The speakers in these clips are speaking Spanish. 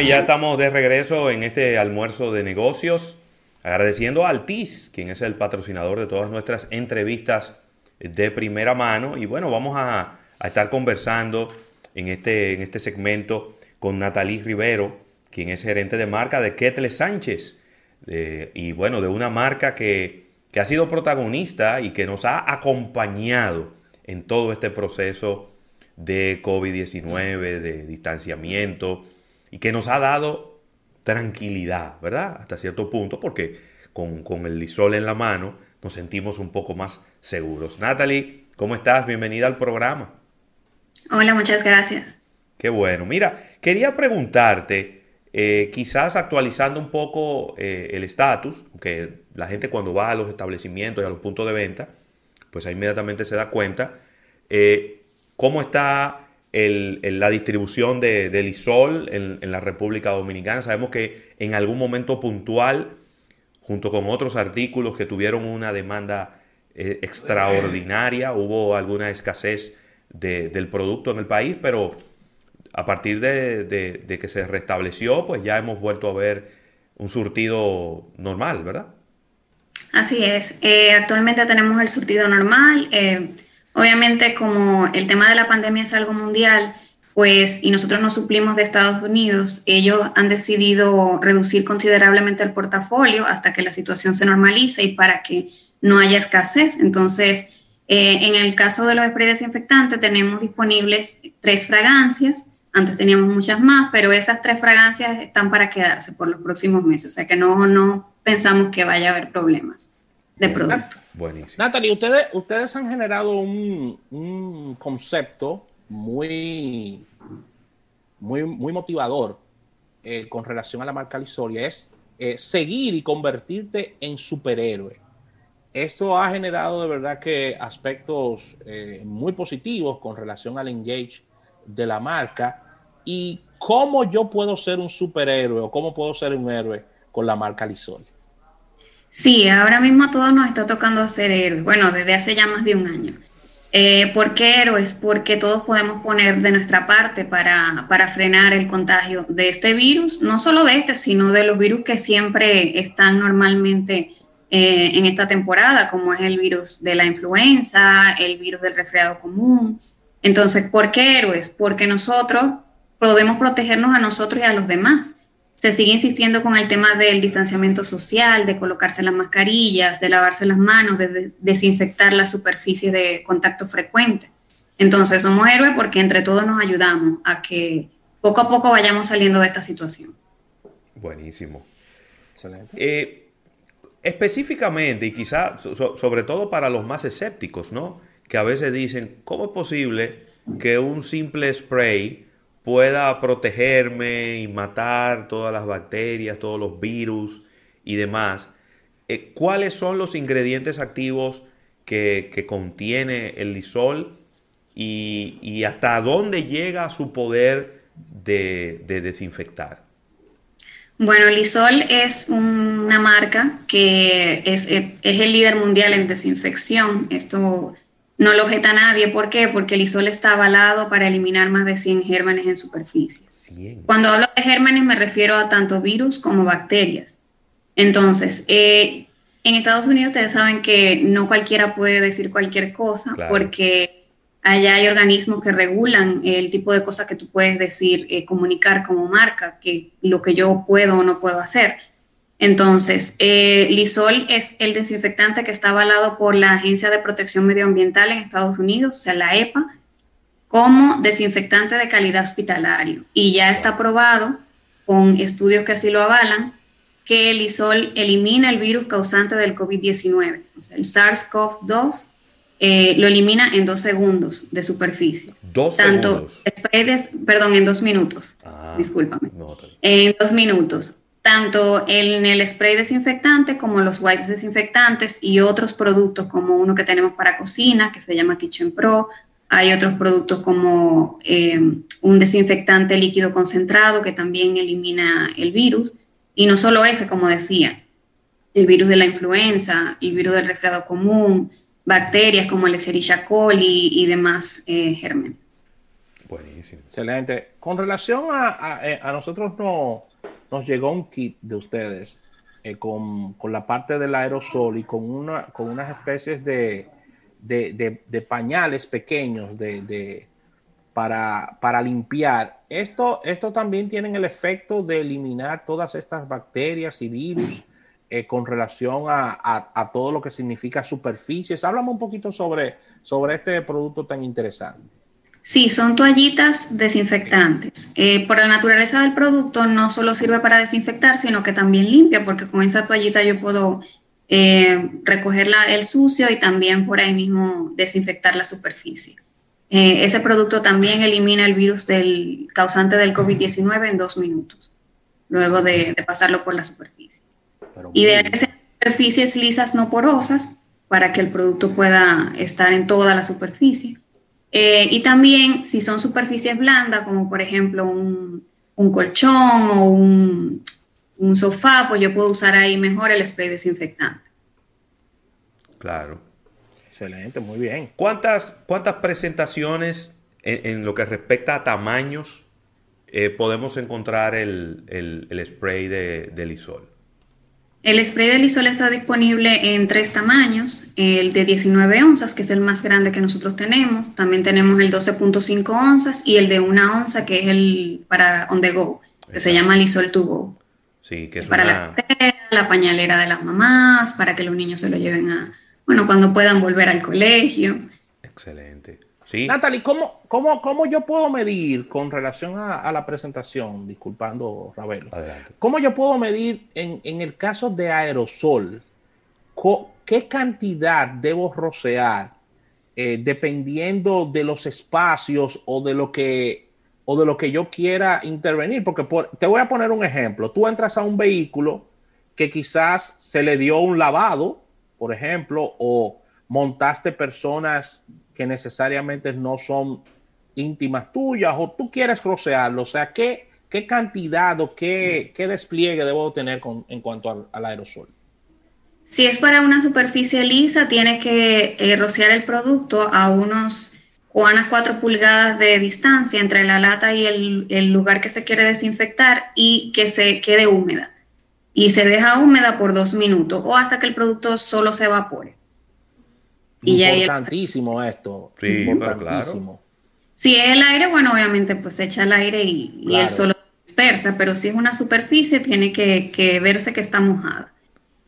Y ya estamos de regreso en este almuerzo de negocios, agradeciendo a Altis, quien es el patrocinador de todas nuestras entrevistas de primera mano. Y bueno, vamos a, estar conversando en este, en este segmento con Natalie Rivero, quien es gerente de marca de Ketle Sánchez. y bueno, de una marca que, que ha sido protagonista y que nos ha acompañado en todo este proceso de COVID-19, de distanciamiento, y que nos ha dado tranquilidad, ¿verdad? Hasta cierto punto, porque con, el lisol en la mano nos sentimos un poco más seguros. Natalie, ¿cómo estás? Bienvenida al programa. Hola, muchas gracias. Qué bueno. Mira, quería preguntarte, eh, quizás actualizando un poco eh, el estatus, que la gente cuando va a los establecimientos y a los puntos de venta, pues inmediatamente se da cuenta, eh, cómo está la distribución de, del ISOL en, la República Dominicana. Sabemos que en algún momento puntual, junto con otros artículos que tuvieron una demanda eh, extraordinaria, hubo alguna escasez del producto en el país, pero a partir de, que se restableció, pues ya hemos vuelto a ver un surtido normal, ¿verdad? Así es. Eh, actualmente tenemos el surtido normal. Eh, Obviamente, como el tema de la pandemia es algo mundial, pues, y nosotros nos suplimos de Estados Unidos, ellos han decidido reducir considerablemente el portafolio hasta que la situación se normalice y para que no haya escasez. Entonces, eh, en el caso de los sprays desinfectantes, tenemos disponibles tres fragancias. Antes teníamos muchas más, pero esas tres fragancias están para quedarse por los próximos meses. O sea que no, no pensamos que vaya a haber problemas de producto. Buenísimo. Natalie, ustedes, ustedes han generado un, concepto muy, muy, muy motivador eh, con relación a la marca Lisoria, es eh, seguir y convertirte en superhéroe. Esto ha generado de verdad que aspectos eh, muy positivos con relación al engage de la marca y cómo yo puedo ser un superhéroe o cómo puedo ser un héroe con la marca Lisoria. Sí, ahora mismo a todos nos está tocando hacer héroes, bueno, desde hace ya más de un año. Eh, ¿Por qué héroes? Porque todos podemos poner de nuestra parte para, para, frenar el contagio de este virus, no solo de este, sino de los virus que siempre están normalmente eh, en esta temporada, como es el virus de la influenza, el virus del resfriado común. Entonces, ¿por qué héroes? Porque nosotros podemos protegernos a nosotros y a los demás se sigue insistiendo con el tema del distanciamiento social, de colocarse las mascarillas, de lavarse las manos, de desinfectar las superficies de contacto frecuente. Entonces somos héroes porque entre todos nos ayudamos a que poco a poco vayamos saliendo de esta situación. Buenísimo. Excelente. Eh, específicamente, y quizá sobre todo para los más escépticos, ¿no? Que a veces dicen, ¿cómo es posible que un simple spray pueda protegerme y matar todas las bacterias, todos los virus y demás. Eh, ¿Cuáles son los ingredientes activos que, contiene el lisol y, hasta dónde llega su poder de, desinfectar? Bueno, Lisol es una marca que es, es, el líder mundial en desinfección. Esto no lo objeta nadie. ¿Por qué? Porque el isol está avalado para eliminar más de 100 gérmenes en superficie. Cuando hablo de gérmenes me refiero a tanto virus como bacterias. Entonces, eh, en Estados Unidos ustedes saben que no cualquiera puede decir cualquier cosa porque allá hay organismos que regulan el tipo de cosas que tú puedes decir, eh, comunicar como marca, que lo que yo puedo o no puedo hacer. Entonces, eh, Lisol es el desinfectante que está avalado por la Agencia de Protección Medioambiental en Estados Unidos, o sea, la EPA, como desinfectante de calidad hospitalario. Y ya está probado con estudios que así lo avalan, que el Lisol elimina el virus causante del COVID-19. O sea, el SARS-CoV-2 eh, lo elimina en dos segundos de superficie. Dos Tanto segundos. perdón, en dos minutos. Ah, discúlpame. en dos minutos tanto en el spray desinfectante como los wipes desinfectantes y otros productos como uno que tenemos para cocina que se llama Kitchen Pro. Hay otros productos como eh, un desinfectante líquido concentrado que también elimina el virus. Y no solo ese, como decía, el virus de la influenza, el virus del resfriado común, bacterias como el Escherichia coli y demás eh, gérmenes. Buenísimo. Excelente. Con relación a, eh, nosotros no, nos llegó un kit de ustedes eh, con, la parte del aerosol y con, una, con unas especies de, de, pañales pequeños de, para, para, limpiar. Esto, esto también tiene el efecto de eliminar todas estas bacterias y virus eh, con relación a, todo lo que significa superficies. Háblame un poquito sobre, sobre este producto tan interesante. Sí, son toallitas desinfectantes. Eh, por la naturaleza del producto no solo sirve para desinfectar, sino que también limpia, porque con esa toallita yo puedo eh, recoger el sucio y también por ahí mismo desinfectar la superficie. ese producto también elimina el virus del causante del COVID-19 en dos minutos, luego de pasarlo por la superficie y de ser superficies lisas no porosas para que el producto pueda estar en toda la superficie. Eh, y también si son superficies blandas, como por ejemplo un, colchón o un, sofá, pues yo puedo usar ahí mejor el spray desinfectante. Claro. Excelente, muy bien. ¿Cuántas, cuántas presentaciones en, lo que respecta a tamaños eh, podemos encontrar el, spray de, de Lisol? El spray de Lisol está disponible en tres tamaños, el de 19 onzas, que es el más grande que nosotros tenemos, también tenemos el 12.5 onzas y el de una onza, que es el para on the go, que se llama Lisol to go. Sí, que es, para la, la pañalera de las mamás, para que los niños se lo lleven a, bueno, cuando puedan volver al colegio. Excelente. Natalie, ¿cómo, cómo, cómo yo puedo medir con relación a, la presentación, disculpando Ravelo, cómo yo puedo medir en, el caso de aerosol, qué cantidad debo rocear eh, dependiendo de los espacios o de lo que o de lo que yo quiera intervenir? Porque te voy a poner un ejemplo. Tú entras a un vehículo que quizás se le dio un lavado, por ejemplo, o montaste personas que necesariamente no son íntimas tuyas o tú quieres rocearlo. O sea, ¿qué, qué cantidad o qué, qué despliegue debo tener con, en cuanto al, aerosol? Si es para una superficie lisa, tiene que eh, rociar el producto a unos o a unas 4 pulgadas de distancia entre la lata y el, el, lugar que se quiere desinfectar y que se quede húmeda. Y se deja húmeda por dos minutos o hasta que el producto solo se evapore. Importantísimo esto. Sí, importantísimo. Si es el aire, bueno, obviamente pues se echa el aire y, el sol dispersa, pero si es una superficie tiene que, verse que está mojada.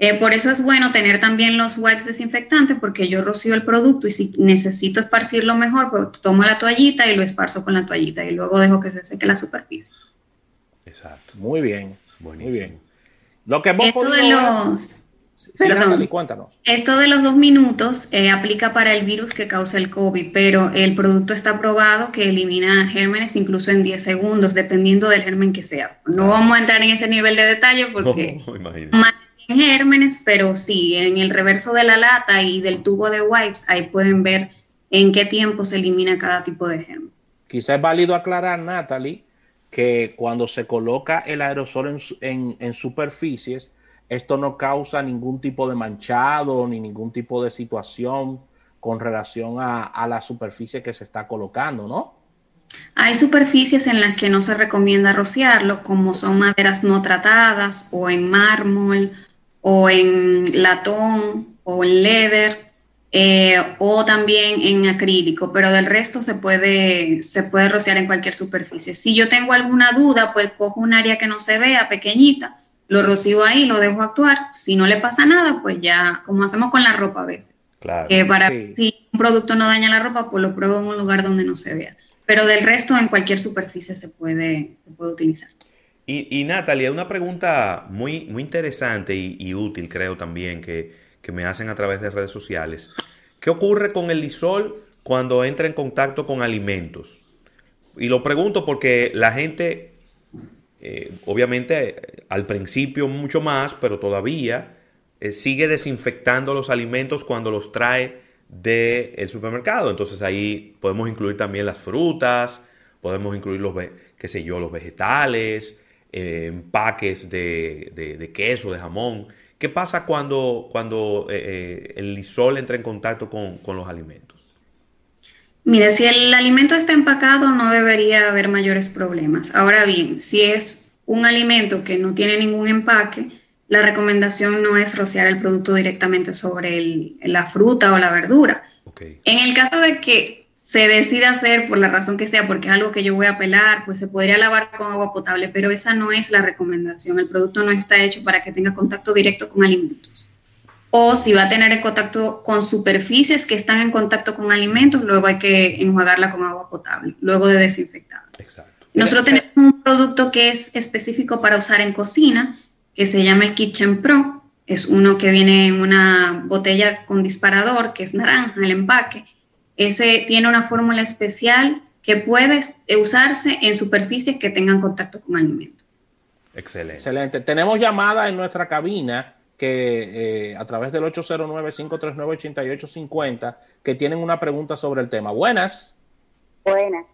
Eh, por eso es bueno tener también los wipes desinfectantes porque yo rocío el producto y si necesito esparcirlo mejor, pues tomo la toallita y lo esparzo con la toallita y luego dejo que se seque la superficie. Exacto. Muy bien. Muy bien. Lo que hemos Esto de los esto de los dos minutos eh, aplica para el virus que causa el COVID, pero el producto está probado que elimina gérmenes incluso en 10 segundos, dependiendo del germen que sea. No vamos a entrar en ese nivel de detalle porque más gérmenes, pero sí, en el reverso de la lata y del tubo de wipes, ahí pueden ver en qué tiempo se elimina cada tipo de germen. Quizá es válido aclarar, Natalie, que cuando se coloca el aerosol en superficies, esto no causa ningún tipo de manchado ni ningún tipo de situación con relación a, la superficie que se está colocando, ¿no? Hay superficies en las que no se recomienda rociarlo, como son maderas no tratadas o en mármol o en latón o en leather eh, o también en acrílico, pero del resto se puede, se puede rociar en cualquier superficie. Si yo tengo alguna duda, pues cojo un área que no se vea pequeñita lo rocío ahí, lo dejo actuar. Si no le pasa nada, pues ya, como hacemos con la ropa a veces. Claro. Que para si un producto no daña la ropa, pues lo pruebo en un lugar donde no se vea. Pero del resto, en cualquier superficie se puede, puede utilizar. Y, y Natalia, una pregunta muy, muy interesante y, útil, creo también, que, que, me hacen a través de redes sociales. ¿Qué ocurre con el lisol cuando entra en contacto con alimentos? Y lo pregunto porque la gente eh, obviamente al principio mucho más, pero todavía eh, sigue desinfectando los alimentos cuando los trae del supermercado. Entonces ahí podemos incluir también las frutas, podemos incluir los, qué sé yo, los vegetales, eh, empaques de, queso, de jamón. ¿Qué pasa cuando, cuando el lisol entra en contacto con, con los alimentos? Mire, si el alimento está empacado no debería haber mayores problemas. Ahora bien, si es un alimento que no tiene ningún empaque, la recomendación no es rociar el producto directamente sobre la fruta o la verdura. En el caso de que se decida hacer por la razón que sea, porque es algo que yo voy a pelar, pues se podría lavar con agua potable, pero esa no es la recomendación. El producto no está hecho para que tenga contacto directo con alimentos. O si va a tener en contacto con superficies que están en contacto con alimentos, luego hay que enjuagarla con agua potable, luego de desinfectar. Exacto. Nosotros tenemos un producto que es específico para usar en cocina, que se llama el Kitchen Pro. Es uno que viene en una botella con disparador, que es naranja el empaque. Ese tiene una fórmula especial que puede usarse en superficies que tengan contacto con alimentos. Excelente. Excelente. Tenemos llamada en nuestra cabina que eh, a través del 809-539-8850 que tienen una pregunta sobre el tema. Buenas. Buenas.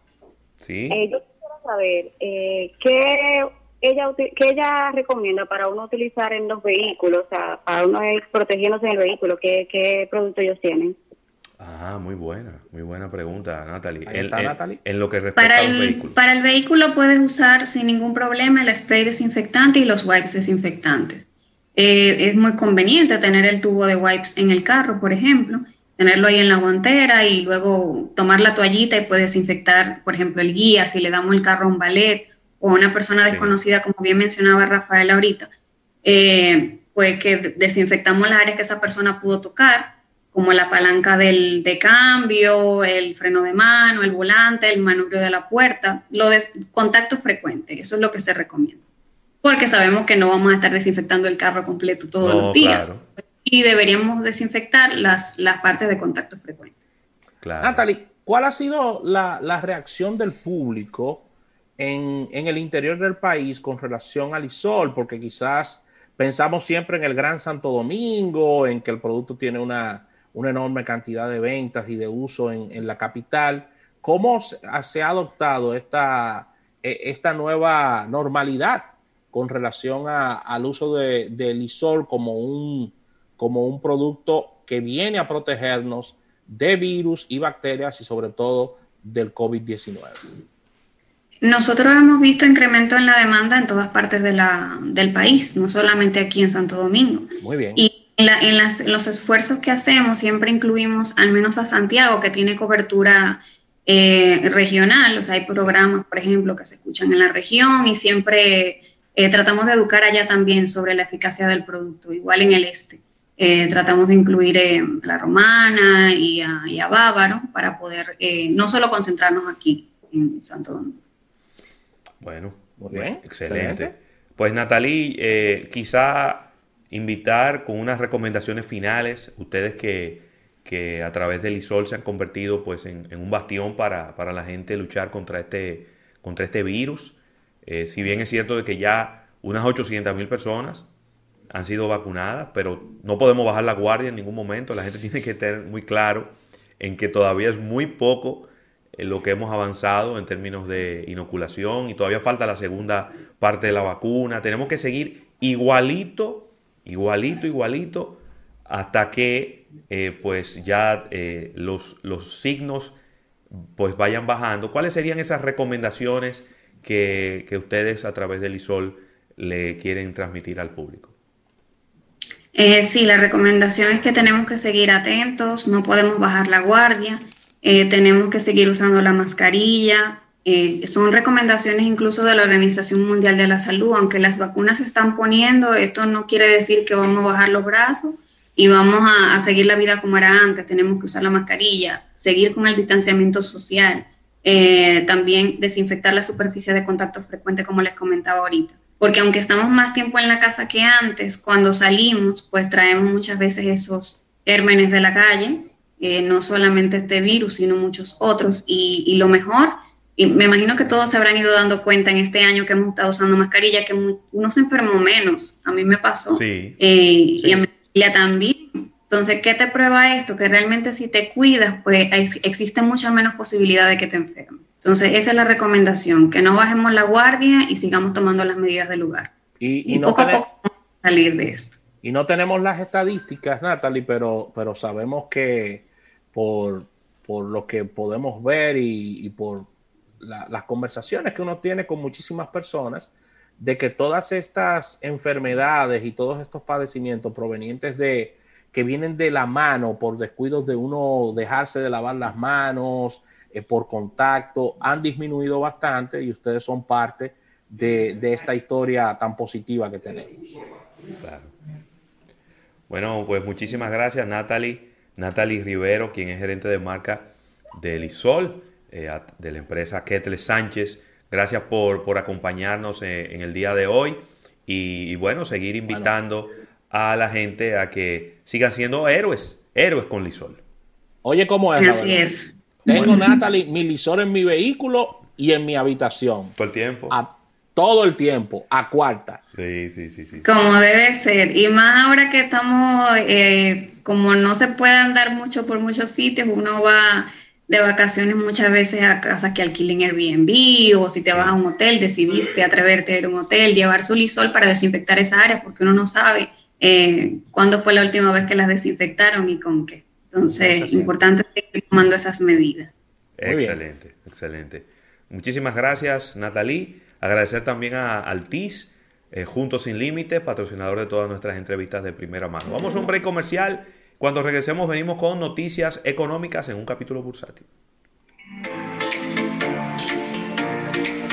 Sí. Eh, yo quisiera saber eh, qué ella, que ella recomienda para uno utilizar en los vehículos, o sea, para uno ir protegiéndose en el vehículo? ¿Qué, qué productos ellos tienen? Ah, muy buena, muy buena pregunta, Natalie. En, Natalie. en, lo que respecta para el, vehículo. Para el vehículo puedes usar sin ningún problema el spray desinfectante y los wipes desinfectantes. Eh, es muy conveniente tener el tubo de wipes en el carro, por ejemplo, tenerlo ahí en la guantera y luego tomar la toallita y puedes desinfectar, por ejemplo, el guía, si le damos el carro a un ballet o una persona desconocida, como bien mencionaba Rafael ahorita, eh, pues que desinfectamos las áreas que esa persona pudo tocar, como la palanca del, de cambio, el freno de mano, el volante, el manubrio de la puerta, lo de contacto frecuente, eso es lo que se recomienda. Porque sabemos que no vamos a estar desinfectando el carro completo todos los días. Y deberíamos desinfectar las, las partes de contacto frecuente. Claro. Natalie, ¿cuál ha sido la, la reacción del público en, el interior del país con relación al ISOL, porque quizás pensamos siempre en el Gran Santo Domingo, en que el producto tiene una, enorme cantidad de ventas y de uso en, la capital. ¿Cómo se, ha adoptado esta, e, esta nueva normalidad con relación al uso de, del ISOL como un, como un producto que viene a protegernos de virus y bacterias y sobre todo del COVID-19? Nosotros hemos visto incremento en la demanda en todas partes de la, del país, no solamente aquí en Santo Domingo. Muy bien. Y en, los esfuerzos que hacemos siempre incluimos al menos a Santiago, que tiene cobertura eh, regional, o sea, hay programas, por ejemplo, que se escuchan en la región y siempre eh, tratamos de educar allá también sobre la eficacia del producto, igual en el este. Eh, tratamos de incluir a la romana y a, y a bávaro para poder no solo concentrarnos aquí en Santo Domingo. Bueno, muy bien, excelente. Pues Natalie, eh, quizá invitar con unas recomendaciones finales, ustedes que, a través del ISOL se han convertido pues en, un bastión para, la gente luchar contra este, contra este virus. Eh, si bien es cierto de que ya unas 800 mil personas han sido vacunadas, pero no podemos bajar la guardia en ningún momento. La gente tiene que tener muy claro en que todavía es muy poco lo que hemos avanzado en términos de inoculación y todavía falta la segunda parte de la vacuna. Tenemos que seguir igualito, igualito, igualito, hasta que eh, pues ya eh, los, los signos pues vayan bajando. ¿Cuáles serían esas recomendaciones que, ustedes a través del ISOL le quieren transmitir al público? Eh, sí, la recomendación es que tenemos que seguir atentos, no podemos bajar la guardia. Eh, tenemos que seguir usando la mascarilla. Eh, son recomendaciones incluso de la Organización Mundial de la Salud, aunque las vacunas se están poniendo, esto no quiere decir que vamos a bajar los brazos y vamos a, seguir la vida como era antes. Tenemos que usar la mascarilla, seguir con el distanciamiento social, eh, también desinfectar la superficie de contacto frecuente, como les comentaba ahorita. Porque aunque estamos más tiempo en la casa que antes, cuando salimos, pues traemos muchas veces esos gérmenes de la calle eh, no solamente este virus, sino muchos otros. Y, lo mejor, y me imagino que todos se habrán ido dando cuenta en este año que hemos estado usando mascarilla, que uno se enfermó menos. A mí me pasó. Eh, y a mi familia también. Entonces, ¿qué te prueba esto? Que realmente si te cuidas, pues existe mucha menos posibilidad de que te enfermes. Entonces, esa es la recomendación, que no bajemos la guardia y sigamos tomando las medidas del lugar. Y, no poco a poco salir de esto. Y no tenemos las estadísticas, Natalie, pero, pero sabemos que por, por lo que podemos ver y, por las conversaciones que uno tiene con muchísimas personas, de que todas estas enfermedades y todos estos padecimientos provenientes de que vienen de la mano por descuidos de uno dejarse de lavar las manos, eh, por contacto, han disminuido bastante y ustedes son parte de, esta historia tan positiva que tenemos. Bueno, pues muchísimas gracias Natalie, Natalie Rivero, quien es gerente de marca de Lisol, eh, de la empresa Ketle Sánchez. Gracias por, por acompañarnos eh, en, el día de hoy y, bueno, seguir invitando a la gente a que sigan siendo héroes, héroes con Lisol. Oye, ¿cómo es? Así es. Tengo, Natalie, mi Lisol en mi vehículo y en mi habitación. Todo el tiempo. A, todo el tiempo, a cuarta. Sí, sí, sí, sí. Como debe ser. Y más ahora que estamos, eh, como no se puede andar mucho por muchos sitios, uno va de vacaciones muchas veces a casas que alquilen Airbnb o si te vas a un hotel, decidiste atreverte a ir a un hotel, llevar su lisol para desinfectar esa área porque uno no sabe eh, cuándo fue la última vez que las desinfectaron y con qué. Entonces, es importante seguir tomando esas medidas. excelente, excelente. Muchísimas gracias, Natalie. Agradecer también a Altis, eh, Juntos Sin Límites, patrocinador de todas nuestras entrevistas de primera mano. Vamos a un break comercial cuando regresemos venimos con noticias económicas en un capítulo bursátil.